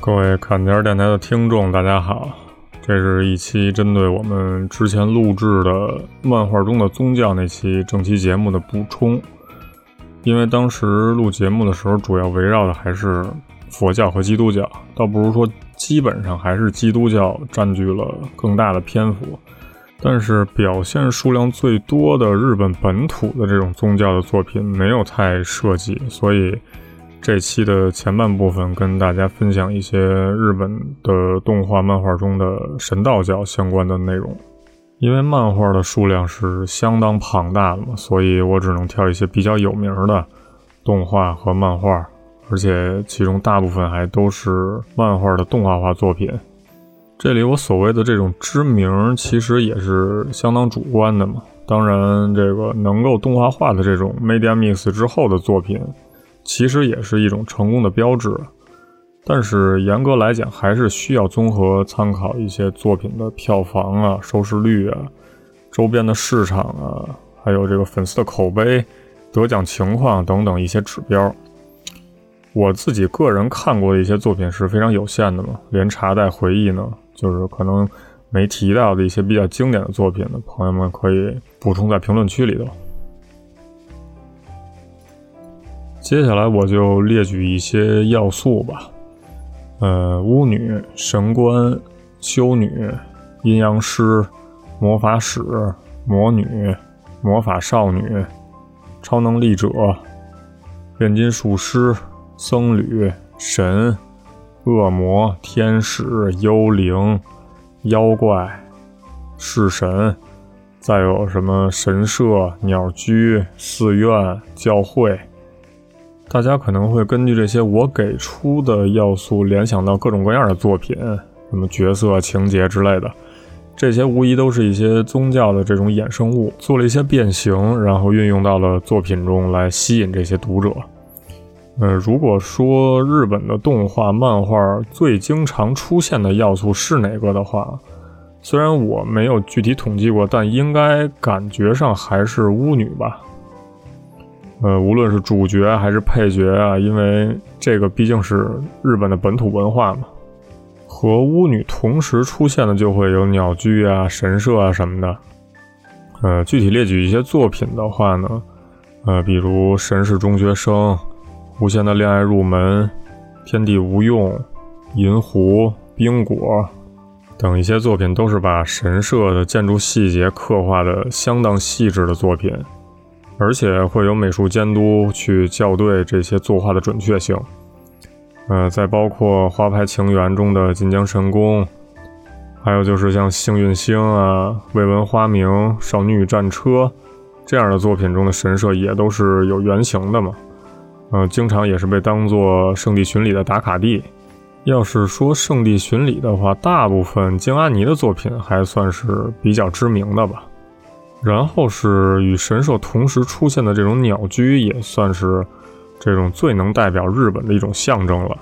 各位砍点儿电台的听众，大家好，这是一期针对我们之前录制的漫画中的宗教那期正期节目的补充。因为当时录节目的时候，主要围绕的还是佛教和基督教，倒不如说基本上还是基督教占据了更大的篇幅。但是表现数量最多的日本本土的这种宗教的作品没有太涉及，所以这期的前半部分跟大家分享一些日本的动画漫画中的神道教相关的内容。因为漫画的数量是相当庞大的嘛，所以我只能挑一些比较有名的动画和漫画，而且其中大部分还都是漫画的动画化作品。这里我所谓的这种知名，其实也是相当主观的嘛。当然，这个能够动画化的这种 Media Mix 之后的作品，其实也是一种成功的标志。但是严格来讲，还是需要综合参考一些作品的票房啊、收视率啊、周边的市场啊，还有这个粉丝的口碑、得奖情况等等一些指标。我自己个人看过的一些作品是非常有限的嘛，连茶带回忆呢，就是可能没提到的一些比较经典的作品呢，朋友们可以补充在评论区里头。接下来我就列举一些要素吧。呃，巫女、神官、修女、阴阳师、魔法使、魔女、魔法少女、超能力者、炼金术师、僧侣、神、恶魔、天使、幽灵、妖怪、式神，再有什么神社、鸟居、寺院、教会。大家可能会根据这些我给出的要素联想到各种各样的作品，什么角色、情节之类的。这些无疑都是一些宗教的这种衍生物，做了一些变形，然后运用到了作品中来吸引这些读者。呃，如果说日本的动画、漫画最经常出现的要素是哪个的话，虽然我没有具体统计过，但应该感觉上还是巫女吧。呃，无论是主角还是配角啊，因为这个毕竟是日本的本土文化嘛，和巫女同时出现的就会有鸟居啊、神社啊什么的。呃，具体列举一些作品的话呢，呃，比如《神是中学生》《无限的恋爱入门》《天地无用》《银狐》《冰果》等一些作品，都是把神社的建筑细节刻画的相当细致的作品。而且会有美术监督去校对这些作画的准确性，呃，再包括《花牌情缘》中的锦江神宫，还有就是像《幸运星》啊、《未闻花名》《少女与战车》这样的作品中的神社也都是有原型的嘛，呃，经常也是被当做圣地巡礼的打卡地。要是说圣地巡礼的话，大部分京阿尼的作品还算是比较知名的吧。然后是与神社同时出现的这种鸟居，也算是这种最能代表日本的一种象征了。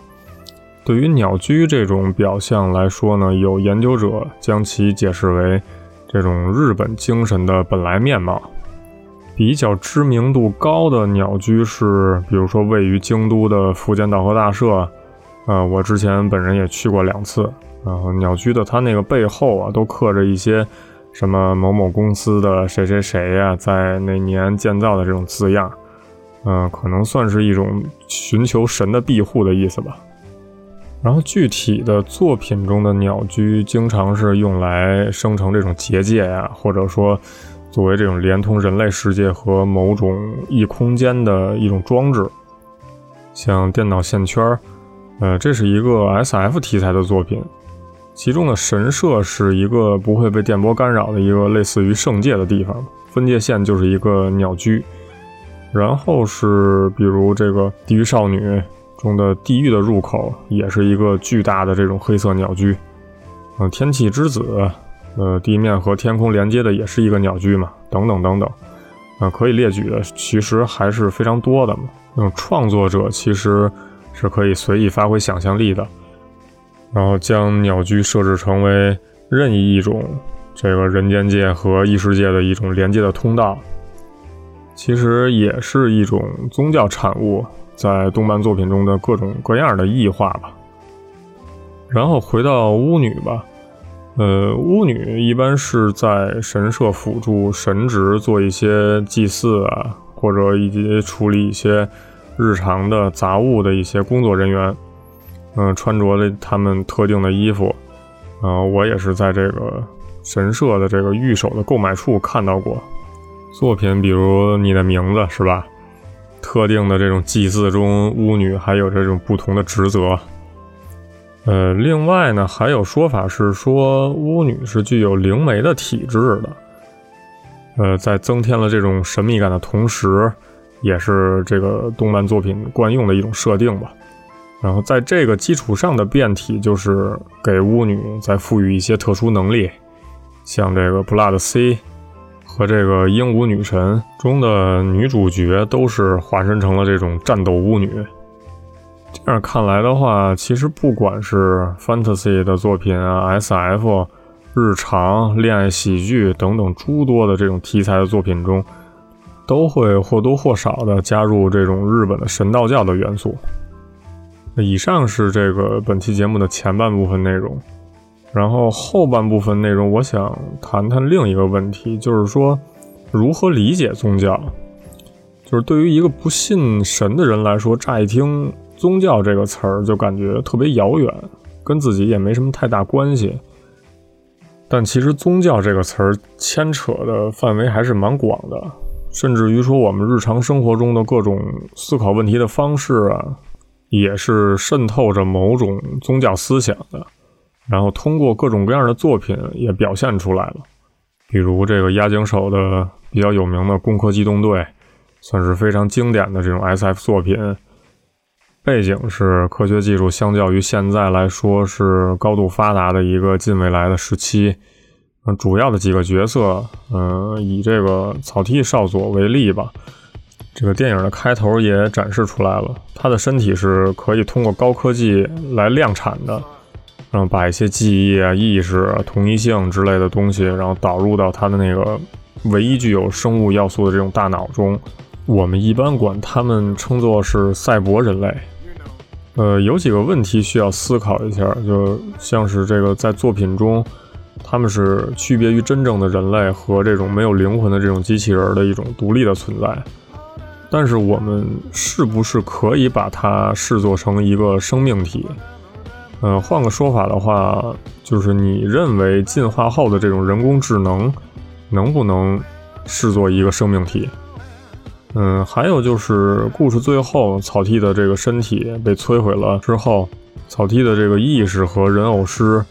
对于鸟居这种表象来说呢，有研究者将其解释为这种日本精神的本来面貌。比较知名度高的鸟居是，比如说位于京都的福建道和大社，呃，我之前本人也去过两次。然后鸟居的它那个背后啊，都刻着一些。什么某某公司的谁谁谁呀，在那年建造的这种字样，嗯，可能算是一种寻求神的庇护的意思吧。然后具体的作品中的鸟居，经常是用来生成这种结界呀，或者说作为这种连通人类世界和某种异空间的一种装置，像电脑线圈，呃，这是一个 S.F 题材的作品。其中的神社是一个不会被电波干扰的一个类似于圣界的地方，分界线就是一个鸟居。然后是比如这个《地狱少女》中的地狱的入口，也是一个巨大的这种黑色鸟居。嗯，天气之子，呃，地面和天空连接的也是一个鸟居嘛，等等等等。啊，可以列举的其实还是非常多的嘛。那嗯，创作者其实是可以随意发挥想象力的。然后将鸟居设置成为任意一种这个人间界和异世界的一种连接的通道，其实也是一种宗教产物，在动漫作品中的各种各样的异化吧。然后回到巫女吧，呃，巫女一般是在神社辅助神职，做一些祭祀啊，或者以及处理一些日常的杂物的一些工作人员。嗯，穿着了他们特定的衣服。呃，我也是在这个神社的这个御守的购买处看到过作品，比如你的名字是吧？特定的这种祭祀中，巫女还有这种不同的职责。呃，另外呢，还有说法是说巫女是具有灵媒的体质的。呃，在增添了这种神秘感的同时，也是这个动漫作品惯用的一种设定吧。然后在这个基础上的变体，就是给巫女再赋予一些特殊能力，像这个 Blood C 和这个鹦鹉女神中的女主角都是化身成了这种战斗巫女。这样看来的话，其实不管是 Fantasy 的作品啊、SF、日常、恋爱喜剧等等诸多的这种题材的作品中，都会或多或少的加入这种日本的神道教的元素。以上是这个本期节目的前半部分内容，然后后半部分内容，我想谈谈另一个问题，就是说如何理解宗教。就是对于一个不信神的人来说，乍一听“宗教”这个词儿，就感觉特别遥远，跟自己也没什么太大关系。但其实“宗教”这个词儿牵扯的范围还是蛮广的，甚至于说我们日常生活中的各种思考问题的方式啊。也是渗透着某种宗教思想的，然后通过各种各样的作品也表现出来了。比如这个押井守的比较有名的《攻壳机动队》，算是非常经典的这种 SF 作品。背景是科学技术相较于现在来说是高度发达的一个近未来的时期。嗯，主要的几个角色，嗯，以这个草剃少佐为例吧。这个电影的开头也展示出来了，他的身体是可以通过高科技来量产的，然后把一些记忆啊、意识、啊同一性之类的东西，然后导入到他的那个唯一具有生物要素的这种大脑中。我们一般管他们称作是赛博人类。呃，有几个问题需要思考一下，就像是这个在作品中，他们是区别于真正的人类和这种没有灵魂的这种机器人的一种独立的存在。但是我们是不是可以把它视作成一个生命体？呃，换个说法的话，就是你认为进化后的这种人工智能能不能视作一个生命体？嗯，还有就是故事最后草剃的这个身体被摧毁了之后，草剃的这个意识和人偶师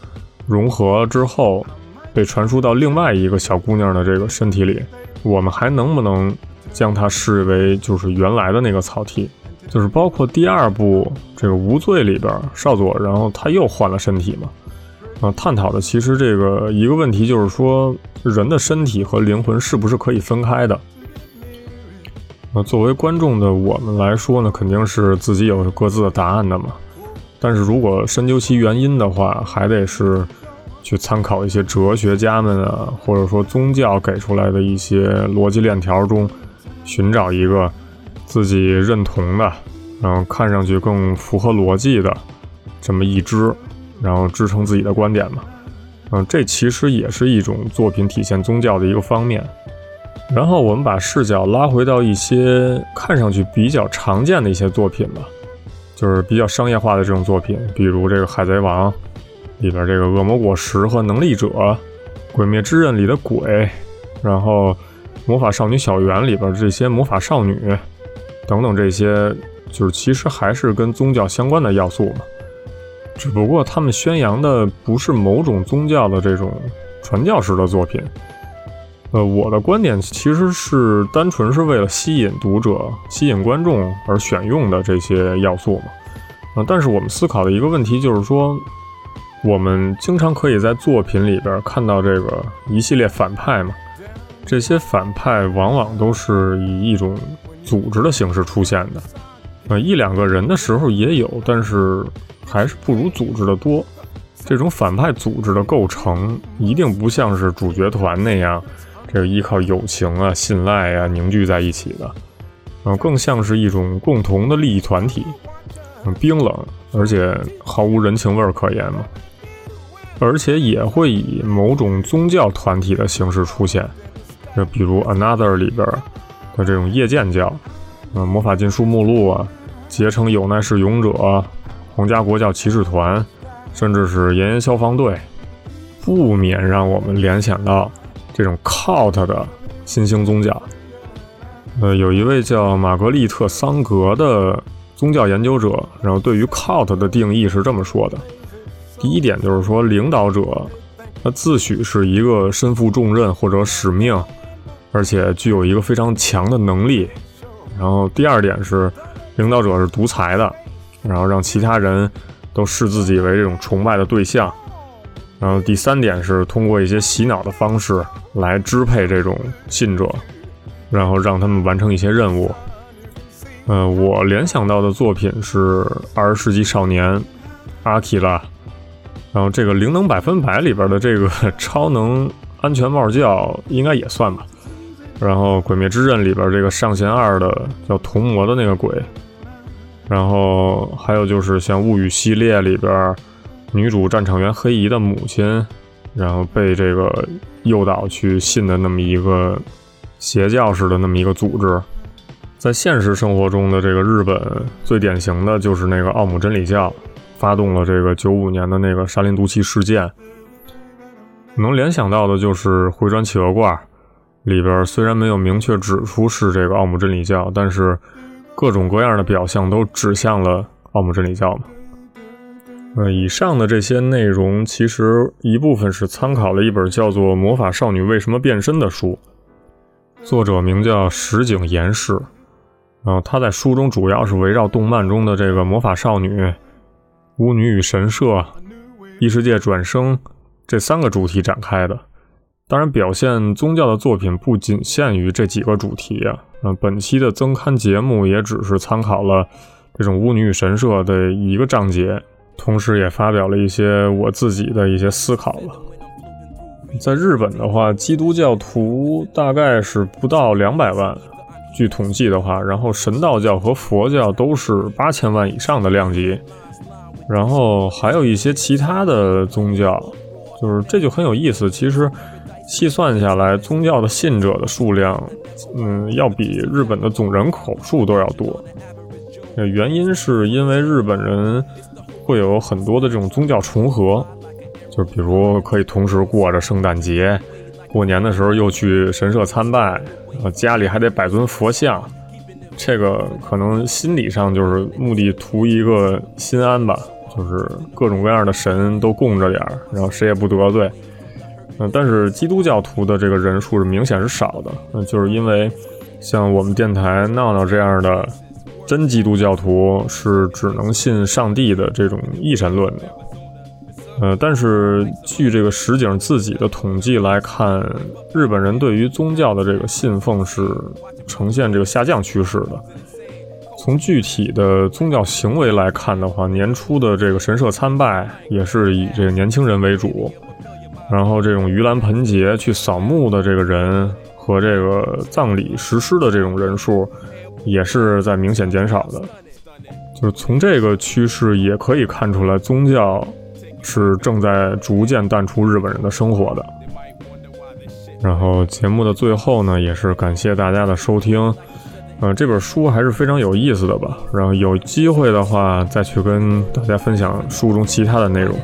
融合之后，被传输到另外一个小姑娘的这个身体里，我们还能不能？将它视为就是原来的那个草剃，就是包括第二部这个无罪里边少佐，然后他又换了身体嘛，啊，探讨的其实这个一个问题就是说人的身体和灵魂是不是可以分开的？那作为观众的我们来说呢，肯定是自己有各自的答案的嘛。但是如果深究其原因的话，还得是去参考一些哲学家们啊，或者说宗教给出来的一些逻辑链条中。寻找一个自己认同的，然后看上去更符合逻辑的这么一支，然后支撑自己的观点嘛。嗯，这其实也是一种作品体现宗教的一个方面。然后我们把视角拉回到一些看上去比较常见的一些作品吧，就是比较商业化的这种作品，比如这个《海贼王》里边这个恶魔果实和能力者，《鬼灭之刃》里的鬼，然后。魔法少女小圆里边这些魔法少女等等这些，就是其实还是跟宗教相关的要素嘛。只不过他们宣扬的不是某种宗教的这种传教式的作品。呃，我的观点其实是单纯是为了吸引读者、吸引观众而选用的这些要素嘛。啊，但是我们思考的一个问题就是说，我们经常可以在作品里边看到这个一系列反派嘛。这些反派往往都是以一种组织的形式出现的，呃，一两个人的时候也有，但是还是不如组织的多。这种反派组织的构成一定不像是主角团那样，这个依靠友情啊、信赖啊凝聚在一起的，嗯，更像是一种共同的利益团体，嗯，冰冷而且毫无人情味可言嘛。而且也会以某种宗教团体的形式出现，就比如《Another》里边的这种夜剑教，嗯，魔法禁书目录啊，结成有奈式勇者、皇家国教骑士团。甚至是炎炎消防队，不免让我们联想到这种 cult 的新兴宗教。呃，有一位叫玛格丽特·桑格的宗教研究者，然后对于 cult 的定义是这么说的：第一点就是说，领导者他自诩是一个身负重任或者使命，而且具有一个非常强的能力。然后第二点是，领导者是独裁的，然后让其他人。都视自己为这种崇拜的对象，然后第三点是通过一些洗脑的方式来支配这种信者，然后让他们完成一些任务。呃，我联想到的作品是《二十世纪少年》阿基拉，然后这个《灵能百分百》里边的这个 超能安全帽教应该也算吧，然后《鬼灭之刃》里边这个上弦二的叫童魔的那个鬼。然后还有就是像《物语》系列里边，女主战场员黑姨的母亲，然后被这个诱导去信的那么一个邪教式的那么一个组织。在现实生活中的这个日本，最典型的就是那个奥姆真理教，发动了这个九五年的那个沙林毒气事件。能联想到的就是《回转企鹅罐》里边，虽然没有明确指出是这个奥姆真理教，但是。各种各样的表象都指向了奥姆真理教嘛？呃，以上的这些内容其实一部分是参考了一本叫做《魔法少女为什么变身》的书，作者名叫石井岩士。然后他在书中主要是围绕动漫中的这个魔法少女、巫女与神社、异世界转生这三个主题展开的。当然，表现宗教的作品不仅限于这几个主题啊。那本期的增刊节目也只是参考了这种巫女与神社的一个章节，同时也发表了一些我自己的一些思考了。在日本的话，基督教徒大概是不到两百万，据统计的话，然后神道教和佛教都是八千万以上的量级，然后还有一些其他的宗教，就是这就很有意思。其实细算下来，宗教的信者的数量。嗯，要比日本的总人口数都要多。原因是因为日本人会有很多的这种宗教重合，就比如可以同时过着圣诞节，过年的时候又去神社参拜，呃家里还得摆尊佛像。这个可能心理上就是目的图一个心安吧，就是各种各样的神都供着点儿，然后谁也不得罪。嗯，但是基督教徒的这个人数是明显是少的，嗯，就是因为像我们电台闹闹这样的真基督教徒是只能信上帝的这种一神论的，呃，但是据这个石井自己的统计来看，日本人对于宗教的这个信奉是呈现这个下降趋势的。从具体的宗教行为来看的话，年初的这个神社参拜也是以这个年轻人为主。然后这种盂兰盆节去扫墓的这个人和这个葬礼实施的这种人数，也是在明显减少的。就是从这个趋势也可以看出来，宗教是正在逐渐淡出日本人的生活的。然后节目的最后呢，也是感谢大家的收听。呃，这本书还是非常有意思的吧。然后有机会的话，再去跟大家分享书中其他的内容。